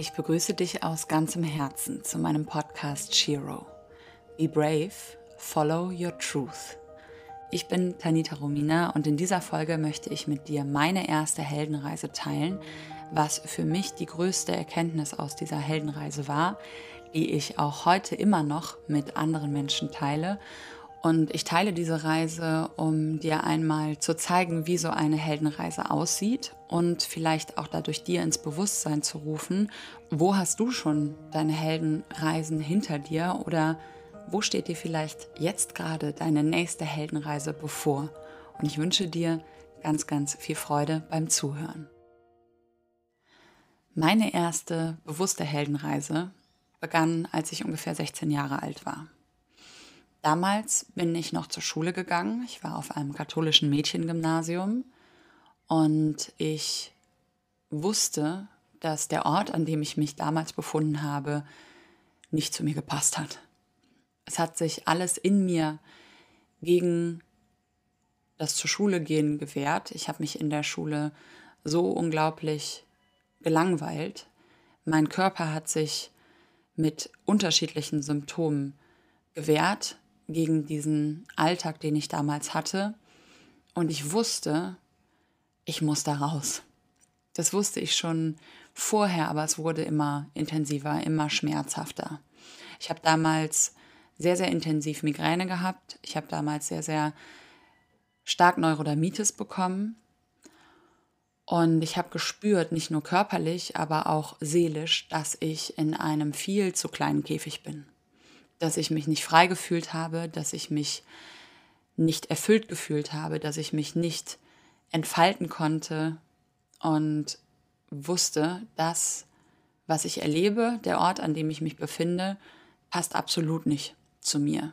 Ich begrüße dich aus ganzem Herzen zu meinem Podcast Shiro. Be brave, follow your truth. Ich bin Tanita Romina und in dieser Folge möchte ich mit dir meine erste Heldenreise teilen, was für mich die größte Erkenntnis aus dieser Heldenreise war, die ich auch heute immer noch mit anderen Menschen teile und ich teile diese Reise, um dir einmal zu zeigen, wie so eine Heldenreise aussieht und vielleicht auch dadurch dir ins Bewusstsein zu rufen, wo hast du schon deine Heldenreisen hinter dir oder wo steht dir vielleicht jetzt gerade deine nächste Heldenreise bevor. Und ich wünsche dir ganz, ganz viel Freude beim Zuhören. Meine erste bewusste Heldenreise begann, als ich ungefähr 16 Jahre alt war. Damals bin ich noch zur Schule gegangen. Ich war auf einem katholischen Mädchengymnasium und ich wusste, dass der Ort, an dem ich mich damals befunden habe, nicht zu mir gepasst hat. Es hat sich alles in mir gegen das zur Schule gehen gewehrt. Ich habe mich in der Schule so unglaublich gelangweilt. Mein Körper hat sich mit unterschiedlichen Symptomen gewehrt gegen diesen Alltag, den ich damals hatte. Und ich wusste, ich muss da raus. Das wusste ich schon vorher, aber es wurde immer intensiver, immer schmerzhafter. Ich habe damals sehr, sehr intensiv Migräne gehabt. Ich habe damals sehr, sehr stark Neurodermitis bekommen. Und ich habe gespürt, nicht nur körperlich, aber auch seelisch, dass ich in einem viel zu kleinen Käfig bin dass ich mich nicht frei gefühlt habe, dass ich mich nicht erfüllt gefühlt habe, dass ich mich nicht entfalten konnte und wusste, dass was ich erlebe, der Ort, an dem ich mich befinde, passt absolut nicht zu mir.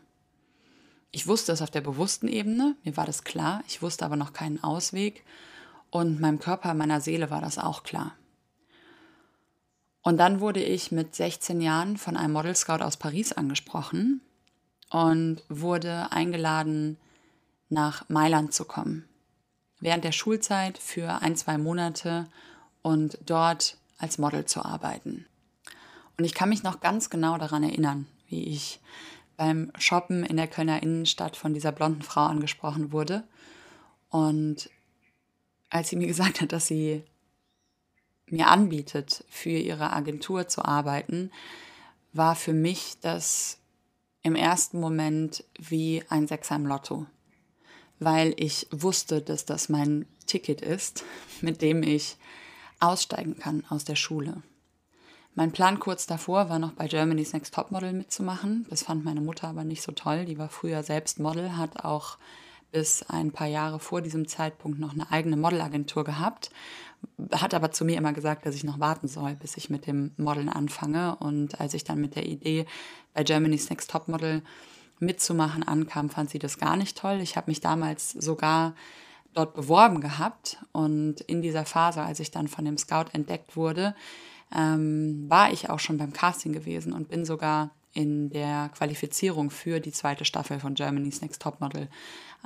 Ich wusste es auf der bewussten Ebene, mir war das klar, ich wusste aber noch keinen Ausweg und meinem Körper, meiner Seele war das auch klar. Und dann wurde ich mit 16 Jahren von einem Model Scout aus Paris angesprochen und wurde eingeladen, nach Mailand zu kommen. Während der Schulzeit für ein, zwei Monate und dort als Model zu arbeiten. Und ich kann mich noch ganz genau daran erinnern, wie ich beim Shoppen in der Kölner Innenstadt von dieser blonden Frau angesprochen wurde. Und als sie mir gesagt hat, dass sie mir anbietet, für ihre Agentur zu arbeiten, war für mich das im ersten Moment wie ein Sechser im Lotto, weil ich wusste, dass das mein Ticket ist, mit dem ich aussteigen kann aus der Schule. Mein Plan kurz davor war noch bei Germany's Next Topmodel mitzumachen. Das fand meine Mutter aber nicht so toll. Die war früher selbst Model, hat auch bis ein paar Jahre vor diesem Zeitpunkt noch eine eigene Modelagentur gehabt hat aber zu mir immer gesagt, dass ich noch warten soll, bis ich mit dem Modeln anfange. Und als ich dann mit der Idee bei Germany's Next Topmodel mitzumachen ankam, fand sie das gar nicht toll. Ich habe mich damals sogar dort beworben gehabt und in dieser Phase, als ich dann von dem Scout entdeckt wurde, ähm, war ich auch schon beim Casting gewesen und bin sogar in der Qualifizierung für die zweite Staffel von Germany's Next Topmodel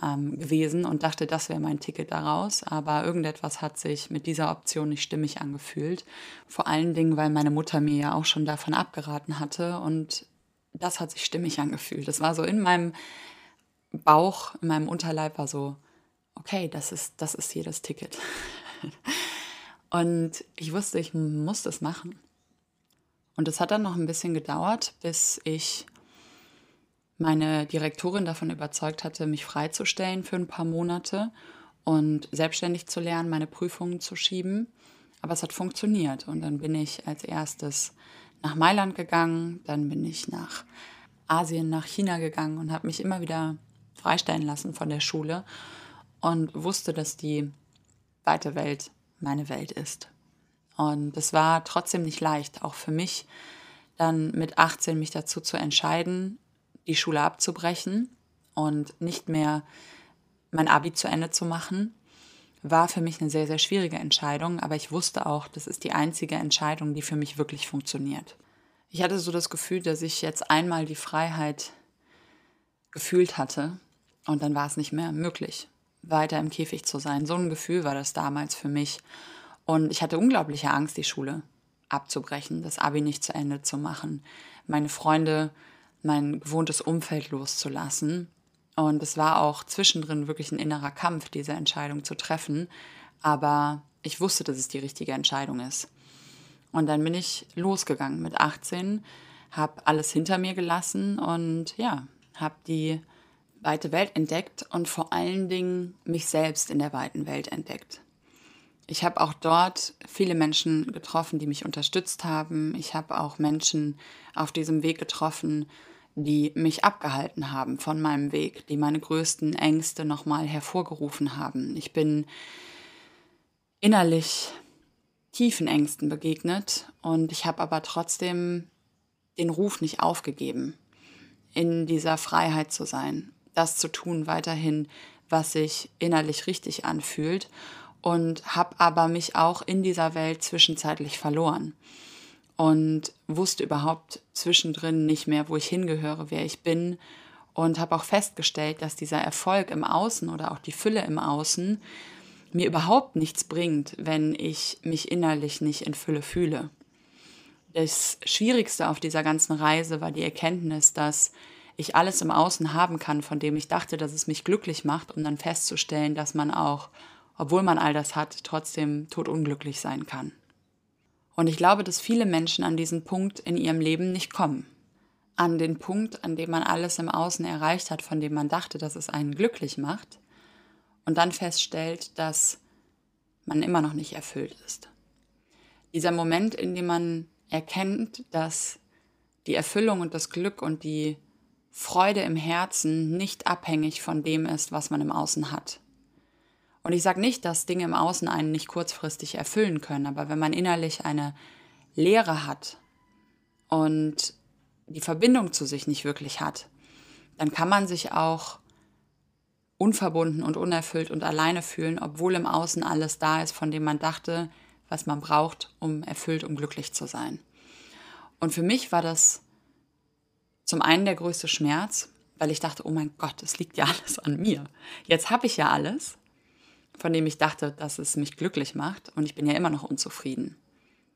ähm, gewesen und dachte, das wäre mein Ticket daraus. Aber irgendetwas hat sich mit dieser Option nicht stimmig angefühlt. Vor allen Dingen, weil meine Mutter mir ja auch schon davon abgeraten hatte und das hat sich stimmig angefühlt. Das war so in meinem Bauch, in meinem Unterleib war so, okay, das ist, das ist hier das Ticket. und ich wusste, ich muss das machen. Und es hat dann noch ein bisschen gedauert, bis ich meine Direktorin davon überzeugt hatte, mich freizustellen für ein paar Monate und selbstständig zu lernen, meine Prüfungen zu schieben. Aber es hat funktioniert. Und dann bin ich als erstes nach Mailand gegangen, dann bin ich nach Asien, nach China gegangen und habe mich immer wieder freistellen lassen von der Schule und wusste, dass die weite Welt meine Welt ist. Und es war trotzdem nicht leicht, auch für mich, dann mit 18 mich dazu zu entscheiden, die Schule abzubrechen und nicht mehr mein Abi zu Ende zu machen, war für mich eine sehr, sehr schwierige Entscheidung. Aber ich wusste auch, das ist die einzige Entscheidung, die für mich wirklich funktioniert. Ich hatte so das Gefühl, dass ich jetzt einmal die Freiheit gefühlt hatte und dann war es nicht mehr möglich, weiter im Käfig zu sein. So ein Gefühl war das damals für mich. Und ich hatte unglaubliche Angst, die Schule abzubrechen, das Abi nicht zu Ende zu machen, meine Freunde, mein gewohntes Umfeld loszulassen. Und es war auch zwischendrin wirklich ein innerer Kampf, diese Entscheidung zu treffen. Aber ich wusste, dass es die richtige Entscheidung ist. Und dann bin ich losgegangen mit 18, habe alles hinter mir gelassen und ja, habe die weite Welt entdeckt und vor allen Dingen mich selbst in der weiten Welt entdeckt. Ich habe auch dort viele Menschen getroffen, die mich unterstützt haben. Ich habe auch Menschen auf diesem Weg getroffen, die mich abgehalten haben von meinem Weg, die meine größten Ängste nochmal hervorgerufen haben. Ich bin innerlich tiefen Ängsten begegnet und ich habe aber trotzdem den Ruf nicht aufgegeben, in dieser Freiheit zu sein, das zu tun weiterhin, was sich innerlich richtig anfühlt und habe aber mich auch in dieser Welt zwischenzeitlich verloren und wusste überhaupt zwischendrin nicht mehr, wo ich hingehöre, wer ich bin und habe auch festgestellt, dass dieser Erfolg im Außen oder auch die Fülle im Außen mir überhaupt nichts bringt, wenn ich mich innerlich nicht in Fülle fühle. Das Schwierigste auf dieser ganzen Reise war die Erkenntnis, dass ich alles im Außen haben kann, von dem ich dachte, dass es mich glücklich macht, um dann festzustellen, dass man auch, obwohl man all das hat, trotzdem totunglücklich sein kann. Und ich glaube, dass viele Menschen an diesen Punkt in ihrem Leben nicht kommen. An den Punkt, an dem man alles im Außen erreicht hat, von dem man dachte, dass es einen glücklich macht, und dann feststellt, dass man immer noch nicht erfüllt ist. Dieser Moment, in dem man erkennt, dass die Erfüllung und das Glück und die Freude im Herzen nicht abhängig von dem ist, was man im Außen hat. Und ich sage nicht, dass Dinge im Außen einen nicht kurzfristig erfüllen können, aber wenn man innerlich eine Leere hat und die Verbindung zu sich nicht wirklich hat, dann kann man sich auch unverbunden und unerfüllt und alleine fühlen, obwohl im Außen alles da ist, von dem man dachte, was man braucht, um erfüllt und glücklich zu sein. Und für mich war das zum einen der größte Schmerz, weil ich dachte, oh mein Gott, es liegt ja alles an mir. Jetzt habe ich ja alles, von dem ich dachte, dass es mich glücklich macht und ich bin ja immer noch unzufrieden.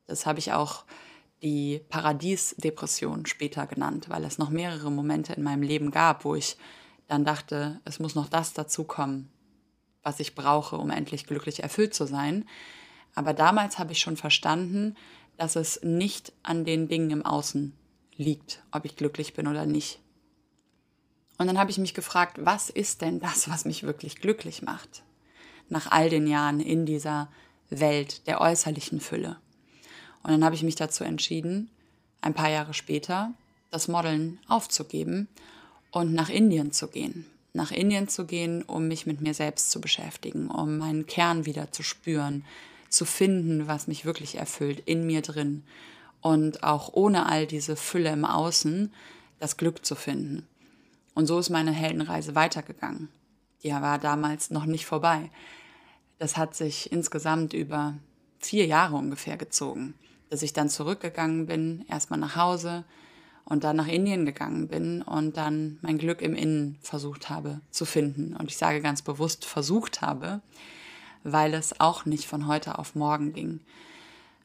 Das habe ich auch die Paradiesdepression später genannt, weil es noch mehrere Momente in meinem Leben gab, wo ich dann dachte, es muss noch das dazukommen, was ich brauche, um endlich glücklich erfüllt zu sein. Aber damals habe ich schon verstanden, dass es nicht an den Dingen im Außen liegt, ob ich glücklich bin oder nicht. Und dann habe ich mich gefragt, was ist denn das, was mich wirklich glücklich macht? Nach all den Jahren in dieser Welt der äußerlichen Fülle. Und dann habe ich mich dazu entschieden, ein paar Jahre später das Modeln aufzugeben und nach Indien zu gehen. Nach Indien zu gehen, um mich mit mir selbst zu beschäftigen, um meinen Kern wieder zu spüren, zu finden, was mich wirklich erfüllt in mir drin und auch ohne all diese Fülle im Außen das Glück zu finden. Und so ist meine Heldenreise weitergegangen. Die war damals noch nicht vorbei. Das hat sich insgesamt über vier Jahre ungefähr gezogen, dass ich dann zurückgegangen bin, erstmal nach Hause, und dann nach Indien gegangen bin und dann mein Glück im Innen versucht habe zu finden. Und ich sage ganz bewusst versucht habe, weil es auch nicht von heute auf morgen ging.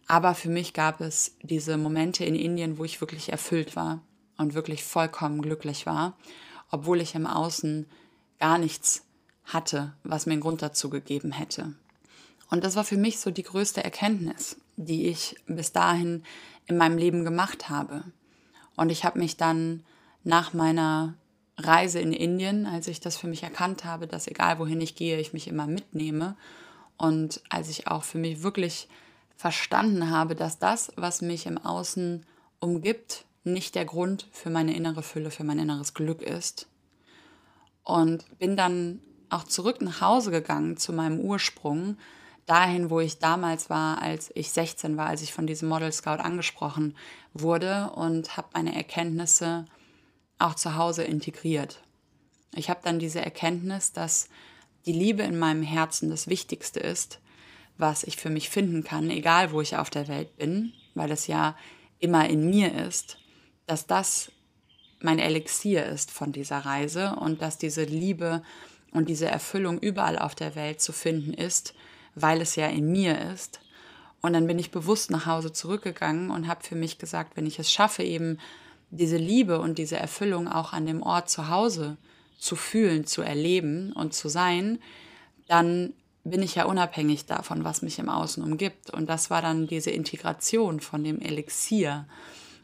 Aber für mich gab es diese Momente in Indien, wo ich wirklich erfüllt war und wirklich vollkommen glücklich war, obwohl ich im Außen gar nichts hatte, was mir einen Grund dazu gegeben hätte. Und das war für mich so die größte Erkenntnis, die ich bis dahin in meinem Leben gemacht habe. Und ich habe mich dann nach meiner Reise in Indien, als ich das für mich erkannt habe, dass egal wohin ich gehe, ich mich immer mitnehme. Und als ich auch für mich wirklich verstanden habe, dass das, was mich im Außen umgibt, nicht der Grund für meine innere Fülle, für mein inneres Glück ist. Und bin dann auch zurück nach Hause gegangen zu meinem Ursprung, dahin, wo ich damals war, als ich 16 war, als ich von diesem Model Scout angesprochen wurde und habe meine Erkenntnisse auch zu Hause integriert. Ich habe dann diese Erkenntnis, dass die Liebe in meinem Herzen das Wichtigste ist, was ich für mich finden kann, egal wo ich auf der Welt bin, weil es ja immer in mir ist, dass das mein Elixier ist von dieser Reise und dass diese Liebe und diese Erfüllung überall auf der Welt zu finden ist weil es ja in mir ist Und dann bin ich bewusst nach Hause zurückgegangen und habe für mich gesagt, wenn ich es schaffe, eben diese Liebe und diese Erfüllung auch an dem Ort zu Hause zu fühlen, zu erleben und zu sein, dann bin ich ja unabhängig davon, was mich im Außen umgibt. Und das war dann diese Integration von dem Elixier,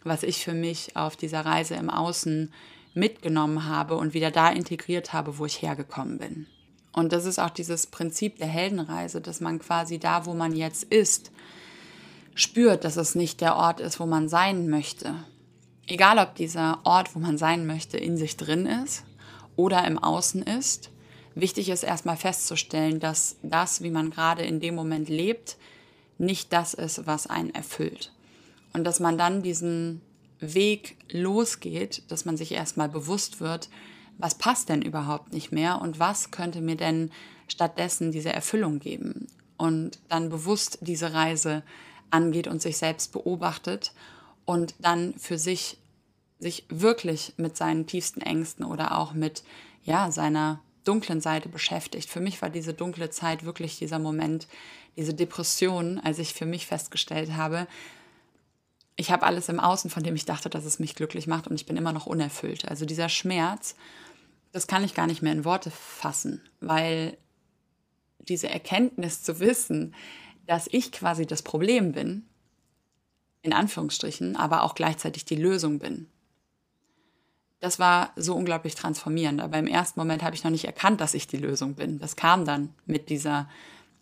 was ich für mich auf dieser Reise im Außen mitgenommen habe und wieder da integriert habe, wo ich hergekommen bin. Und das ist auch dieses Prinzip der Heldenreise, dass man quasi da, wo man jetzt ist, spürt, dass es nicht der Ort ist, wo man sein möchte. Egal, ob dieser Ort, wo man sein möchte, in sich drin ist oder im Außen ist, Wichtig ist erstmal festzustellen, dass das, wie man gerade in dem Moment lebt, nicht das ist, was einen erfüllt. Und dass man dann diesen Weg losgeht, dass man sich erstmal bewusst wird, was passt denn überhaupt nicht mehr und was könnte mir denn stattdessen diese Erfüllung geben. Und dann bewusst diese Reise angeht und sich selbst beobachtet und dann für sich sich wirklich mit seinen tiefsten Ängsten oder auch mit ja, seiner dunklen Seite beschäftigt. Für mich war diese dunkle Zeit wirklich dieser Moment, diese Depression, als ich für mich festgestellt habe, ich habe alles im Außen, von dem ich dachte, dass es mich glücklich macht und ich bin immer noch unerfüllt. Also dieser Schmerz, das kann ich gar nicht mehr in Worte fassen, weil diese Erkenntnis zu wissen, dass ich quasi das Problem bin, in Anführungsstrichen, aber auch gleichzeitig die Lösung bin das war so unglaublich transformierend. Aber im ersten Moment habe ich noch nicht erkannt, dass ich die Lösung bin. Das kam dann mit dieser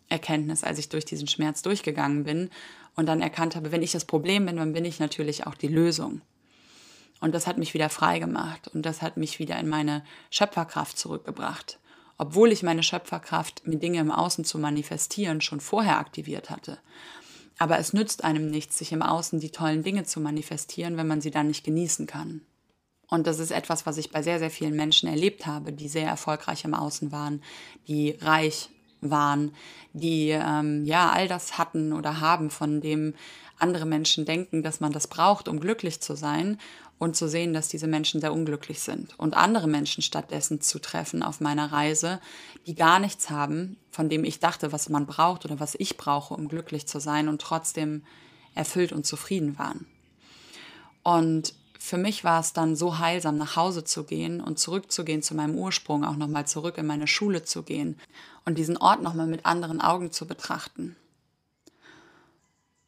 Erkenntnis, als ich durch diesen Schmerz durchgegangen bin und dann erkannt habe, wenn ich das Problem bin, dann bin ich natürlich auch die Lösung. Und das hat mich wieder frei gemacht und das hat mich wieder in meine Schöpferkraft zurückgebracht. Obwohl ich meine Schöpferkraft, mir Dinge im Außen zu manifestieren, schon vorher aktiviert hatte. Aber es nützt einem nichts, sich im Außen die tollen Dinge zu manifestieren, wenn man sie dann nicht genießen kann. Und das ist etwas, was ich bei sehr, sehr vielen Menschen erlebt habe, die sehr erfolgreich im Außen waren, die reich waren, die ähm, ja all das hatten oder haben, von dem andere Menschen denken, dass man das braucht, um glücklich zu sein und zu sehen, dass diese Menschen sehr unglücklich sind und andere Menschen stattdessen zu treffen auf meiner Reise, die gar nichts haben, von dem ich dachte, was man braucht oder was ich brauche, um glücklich zu sein und trotzdem erfüllt und zufrieden waren. Und für mich war es dann so heilsam, nach Hause zu gehen und zurückzugehen zu meinem Ursprung, auch nochmal zurück in meine Schule zu gehen und diesen Ort nochmal mit anderen Augen zu betrachten.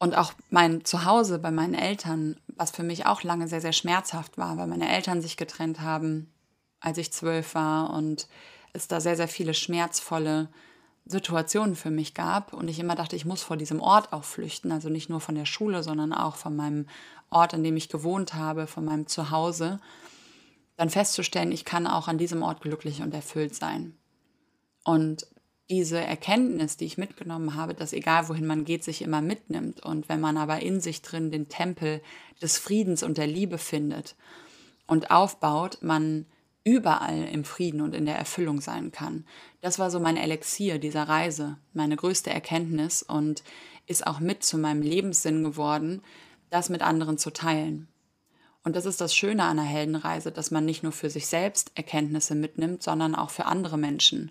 Und auch mein Zuhause bei meinen Eltern, was für mich auch lange sehr, sehr schmerzhaft war, weil meine Eltern sich getrennt haben, als ich zwölf war und es da sehr, sehr viele schmerzvolle Situationen für mich gab und ich immer dachte, ich muss vor diesem Ort auch flüchten, also nicht nur von der Schule, sondern auch von meinem Ort, an dem ich gewohnt habe, von meinem Zuhause, dann festzustellen, ich kann auch an diesem Ort glücklich und erfüllt sein. Und diese Erkenntnis, die ich mitgenommen habe, dass egal wohin man geht, sich immer mitnimmt und wenn man aber in sich drin den Tempel des Friedens und der Liebe findet und aufbaut, man überall im Frieden und in der Erfüllung sein kann. Das war so mein Elixier dieser Reise, meine größte Erkenntnis und ist auch mit zu meinem Lebenssinn geworden, das mit anderen zu teilen. Und das ist das Schöne an einer Heldenreise, dass man nicht nur für sich selbst Erkenntnisse mitnimmt, sondern auch für andere Menschen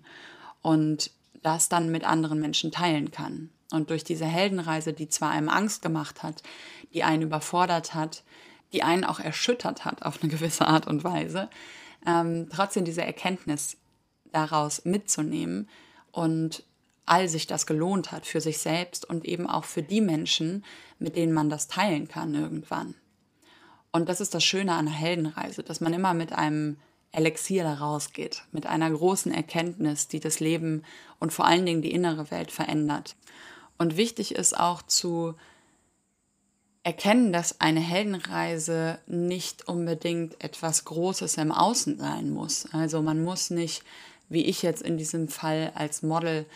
und das dann mit anderen Menschen teilen kann. Und durch diese Heldenreise, die zwar einem Angst gemacht hat, die einen überfordert hat, die einen auch erschüttert hat auf eine gewisse Art und Weise, ähm, trotzdem diese Erkenntnis daraus mitzunehmen und all sich das gelohnt hat für sich selbst und eben auch für die Menschen, mit denen man das teilen kann irgendwann. Und das ist das Schöne an einer Heldenreise, dass man immer mit einem Elixier da rausgeht, mit einer großen Erkenntnis, die das Leben und vor allen Dingen die innere Welt verändert. Und wichtig ist auch zu erkennen, dass eine Heldenreise nicht unbedingt etwas Großes im Außen sein muss. Also man muss nicht, wie ich jetzt in diesem Fall als Model,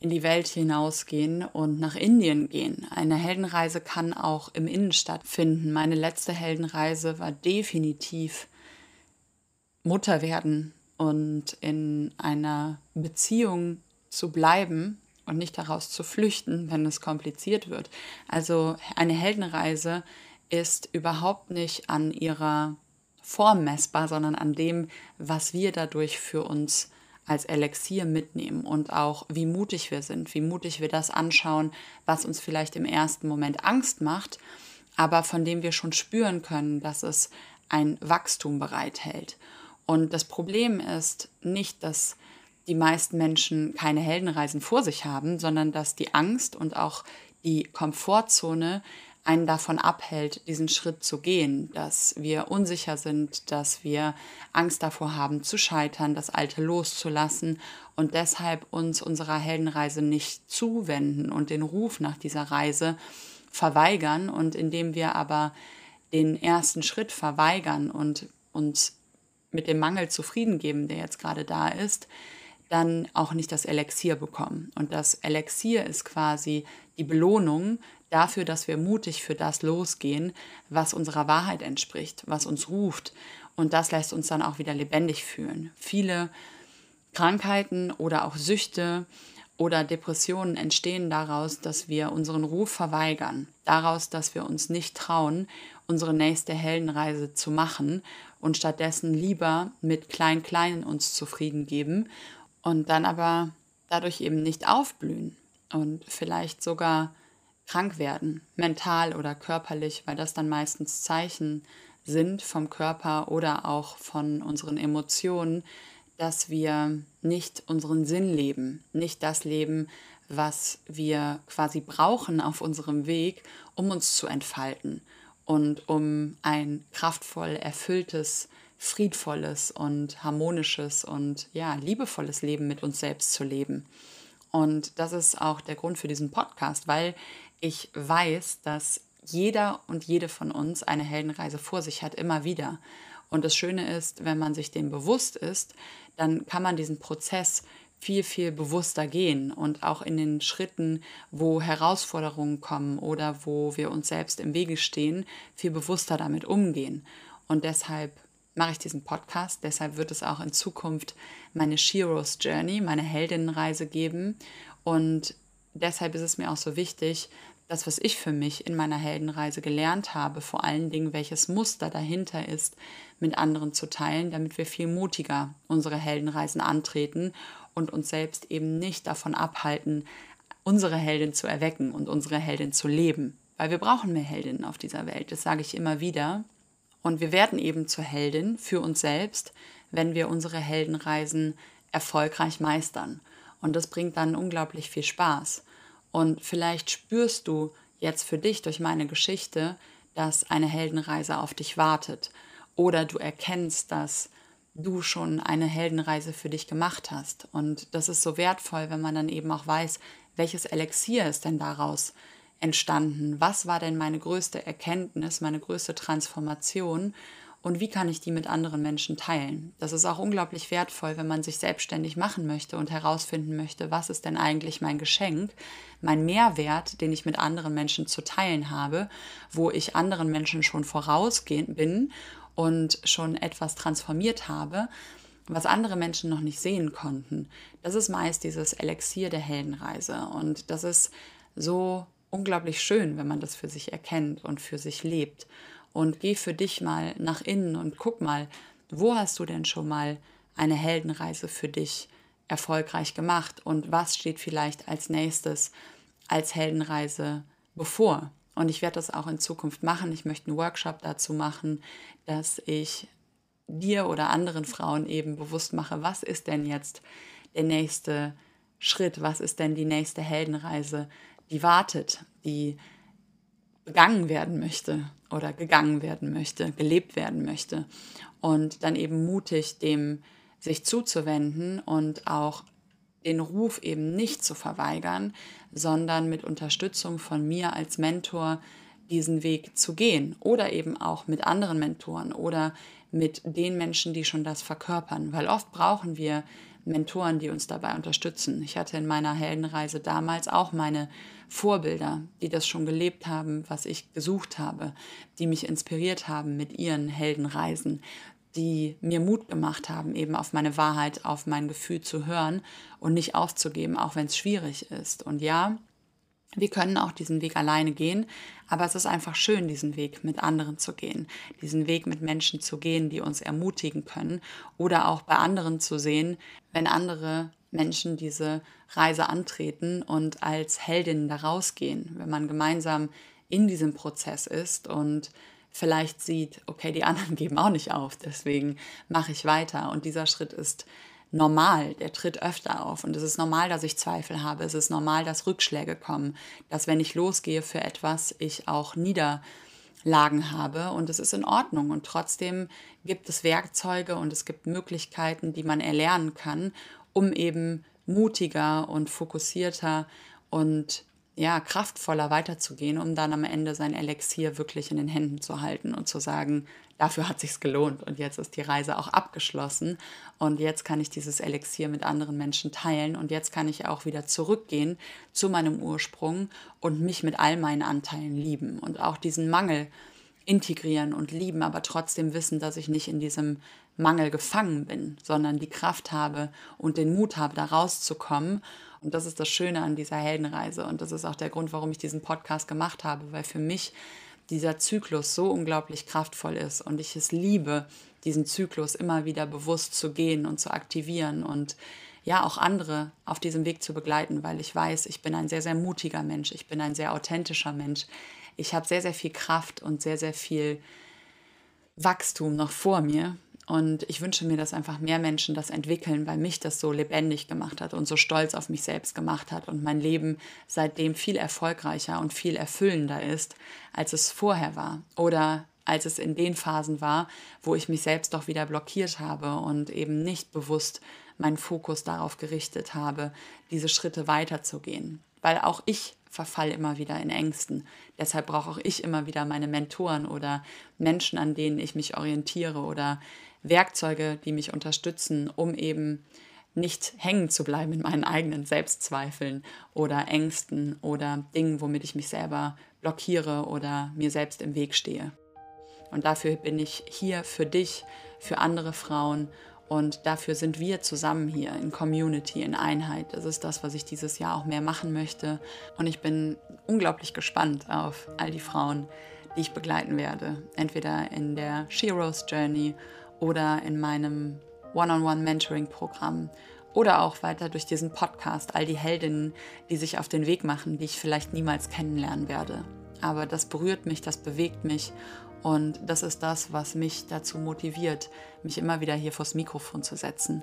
in die Welt hinausgehen und nach Indien gehen. Eine Heldenreise kann auch im Innen stattfinden. Meine letzte Heldenreise war definitiv Mutter werden und in einer Beziehung zu bleiben, und nicht daraus zu flüchten, wenn es kompliziert wird. Also eine Heldenreise ist überhaupt nicht an ihrer Form messbar, sondern an dem, was wir dadurch für uns als Elixier mitnehmen und auch wie mutig wir sind, wie mutig wir das anschauen, was uns vielleicht im ersten Moment Angst macht, aber von dem wir schon spüren können, dass es ein Wachstum bereithält. Und das Problem ist nicht, dass die meisten Menschen keine Heldenreisen vor sich haben, sondern dass die Angst und auch die Komfortzone einen davon abhält, diesen Schritt zu gehen, dass wir unsicher sind, dass wir Angst davor haben zu scheitern, das Alte loszulassen und deshalb uns unserer Heldenreise nicht zuwenden und den Ruf nach dieser Reise verweigern. Und indem wir aber den ersten Schritt verweigern und uns mit dem Mangel zufrieden geben, der jetzt gerade da ist, dann auch nicht das Elixier bekommen. Und das Elixier ist quasi die Belohnung dafür, dass wir mutig für das losgehen, was unserer Wahrheit entspricht, was uns ruft. Und das lässt uns dann auch wieder lebendig fühlen. Viele Krankheiten oder auch Süchte oder Depressionen entstehen daraus, dass wir unseren Ruf verweigern, daraus, dass wir uns nicht trauen, unsere nächste Heldenreise zu machen und stattdessen lieber mit Klein-Klein uns zufrieden geben und dann aber dadurch eben nicht aufblühen und vielleicht sogar krank werden, mental oder körperlich, weil das dann meistens Zeichen sind vom Körper oder auch von unseren Emotionen, dass wir nicht unseren Sinn leben, nicht das leben, was wir quasi brauchen auf unserem Weg, um uns zu entfalten und um ein kraftvoll erfülltes friedvolles und harmonisches und ja, liebevolles Leben mit uns selbst zu leben. Und das ist auch der Grund für diesen Podcast, weil ich weiß, dass jeder und jede von uns eine Heldenreise vor sich hat, immer wieder. Und das Schöne ist, wenn man sich dem bewusst ist, dann kann man diesen Prozess viel, viel bewusster gehen und auch in den Schritten, wo Herausforderungen kommen oder wo wir uns selbst im Wege stehen, viel bewusster damit umgehen. Und deshalb mache ich diesen Podcast. Deshalb wird es auch in Zukunft meine Shiro's Journey, meine Heldinnenreise geben. Und deshalb ist es mir auch so wichtig, das, was ich für mich in meiner Heldenreise gelernt habe, vor allen Dingen, welches Muster dahinter ist, mit anderen zu teilen, damit wir viel mutiger unsere Heldenreisen antreten und uns selbst eben nicht davon abhalten, unsere Heldin zu erwecken und unsere Heldin zu leben. Weil wir brauchen mehr Heldinnen auf dieser Welt, das sage ich immer wieder. Und wir werden eben zur Heldin für uns selbst, wenn wir unsere Heldenreisen erfolgreich meistern. Und das bringt dann unglaublich viel Spaß. Und vielleicht spürst du jetzt für dich durch meine Geschichte, dass eine Heldenreise auf dich wartet. Oder du erkennst, dass du schon eine Heldenreise für dich gemacht hast. Und das ist so wertvoll, wenn man dann eben auch weiß, welches Elixier ist denn daraus entstanden? Was war denn meine größte Erkenntnis, meine größte Transformation? Und wie kann ich die mit anderen Menschen teilen? Das ist auch unglaublich wertvoll, wenn man sich selbstständig machen möchte und herausfinden möchte, was ist denn eigentlich mein Geschenk, mein Mehrwert, den ich mit anderen Menschen zu teilen habe, wo ich anderen Menschen schon vorausgehend bin und schon etwas transformiert habe, was andere Menschen noch nicht sehen konnten. Das ist meist dieses Elixier der Heldenreise. Und das ist so unglaublich schön, wenn man das für sich erkennt und für sich lebt. Und geh für dich mal nach innen und guck mal, wo hast du denn schon mal eine Heldenreise für dich erfolgreich gemacht und was steht vielleicht als nächstes als Heldenreise bevor. Und ich werde das auch in Zukunft machen. Ich möchte einen Workshop dazu machen, dass ich dir oder anderen Frauen eben bewusst mache, was ist denn jetzt der nächste Schritt, was ist denn die nächste Heldenreise, die wartet, die begangen werden möchte oder gegangen werden möchte, gelebt werden möchte. Und dann eben mutig dem sich zuzuwenden und auch den Ruf eben nicht zu verweigern, sondern mit Unterstützung von mir als Mentor diesen Weg zu gehen oder eben auch mit anderen Mentoren oder mit den Menschen, die schon das verkörpern, weil oft brauchen wir Mentoren, die uns dabei unterstützen. Ich hatte in meiner Heldenreise damals auch meine Vorbilder, die das schon gelebt haben, was ich gesucht habe, die mich inspiriert haben mit ihren Heldenreisen, die mir Mut gemacht haben, eben auf meine Wahrheit, auf mein Gefühl zu hören und nicht aufzugeben, auch wenn es schwierig ist. Und ja, Wir können auch diesen Weg alleine gehen, aber es ist einfach schön, diesen Weg mit anderen zu gehen, diesen Weg mit Menschen zu gehen, die uns ermutigen können oder auch bei anderen zu sehen, wenn andere Menschen diese Reise antreten und als Heldinnen da rausgehen, wenn man gemeinsam in diesem Prozess ist und vielleicht sieht, okay, die anderen geben auch nicht auf, deswegen mache ich weiter. Und dieser Schritt ist normal, der tritt öfter auf. Und es ist normal, dass ich Zweifel habe. Es ist normal, dass Rückschläge kommen, dass wenn ich losgehe für etwas, ich auch Niederlagen habe. Und es ist in Ordnung. Und trotzdem gibt es Werkzeuge und es gibt Möglichkeiten, die man erlernen kann, um eben mutiger und fokussierter und ja, kraftvoller weiterzugehen, um dann am Ende sein Elixier wirklich in den Händen zu halten und zu sagen, dafür hat sich's gelohnt und jetzt ist die Reise auch abgeschlossen und jetzt kann ich dieses Elixier mit anderen Menschen teilen und jetzt kann ich auch wieder zurückgehen zu meinem Ursprung und mich mit all meinen Anteilen lieben und auch diesen Mangel integrieren und lieben, aber trotzdem wissen, dass ich nicht in diesem Mangel gefangen bin, sondern die Kraft habe und den Mut habe, da rauszukommen. Und das ist das Schöne an dieser Heldenreise. Und das ist auch der Grund, warum ich diesen Podcast gemacht habe, weil für mich dieser Zyklus so unglaublich kraftvoll ist und ich es liebe, diesen Zyklus immer wieder bewusst zu gehen und zu aktivieren und ja auch andere auf diesem Weg zu begleiten, weil ich weiß, ich bin ein sehr, sehr mutiger Mensch, ich bin ein sehr authentischer Mensch. Ich habe sehr, sehr viel Kraft und sehr, sehr viel Wachstum noch vor mir und ich wünsche mir, dass einfach mehr Menschen das entwickeln, weil mich das so lebendig gemacht hat und so stolz auf mich selbst gemacht hat und mein Leben seitdem viel erfolgreicher und viel erfüllender ist, als es vorher war. Oder als es in den Phasen war, wo ich mich selbst doch wieder blockiert habe und eben nicht bewusst meinen Fokus darauf gerichtet habe, diese Schritte weiterzugehen. Weil auch ich verfall immer wieder in Ängsten. Deshalb brauche auch ich immer wieder meine Mentoren oder Menschen, an denen ich mich orientiere oder Werkzeuge, die mich unterstützen, um eben nicht hängen zu bleiben in meinen eigenen Selbstzweifeln oder Ängsten oder Dingen, womit ich mich selber blockiere oder mir selbst im Weg stehe. Und dafür bin ich hier für dich, für andere Frauen und dafür sind wir zusammen hier in Community, in Einheit. Das ist das, was ich dieses Jahr auch mehr machen möchte. Und ich bin unglaublich gespannt auf all die Frauen, die ich begleiten werde. Entweder in der Sheroes Journey oder in meinem One-on-One-Mentoring-Programm oder auch weiter durch diesen Podcast, all die Heldinnen, die sich auf den Weg machen, die ich vielleicht niemals kennenlernen werde. Aber das berührt mich, das bewegt mich und das ist das, was mich dazu motiviert, mich immer wieder hier vors Mikrofon zu setzen.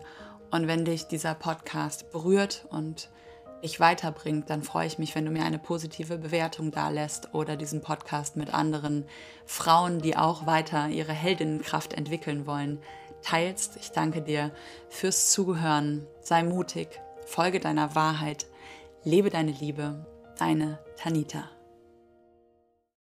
Und wenn dich dieser Podcast berührt und dich weiterbringt, dann freue ich mich, wenn du mir eine positive Bewertung da lässt oder diesen Podcast mit anderen Frauen, die auch weiter ihre Heldinnenkraft entwickeln wollen, teilst. Ich danke dir fürs Zuhören. Sei mutig, folge deiner Wahrheit, lebe deine Liebe. Deine Tanita.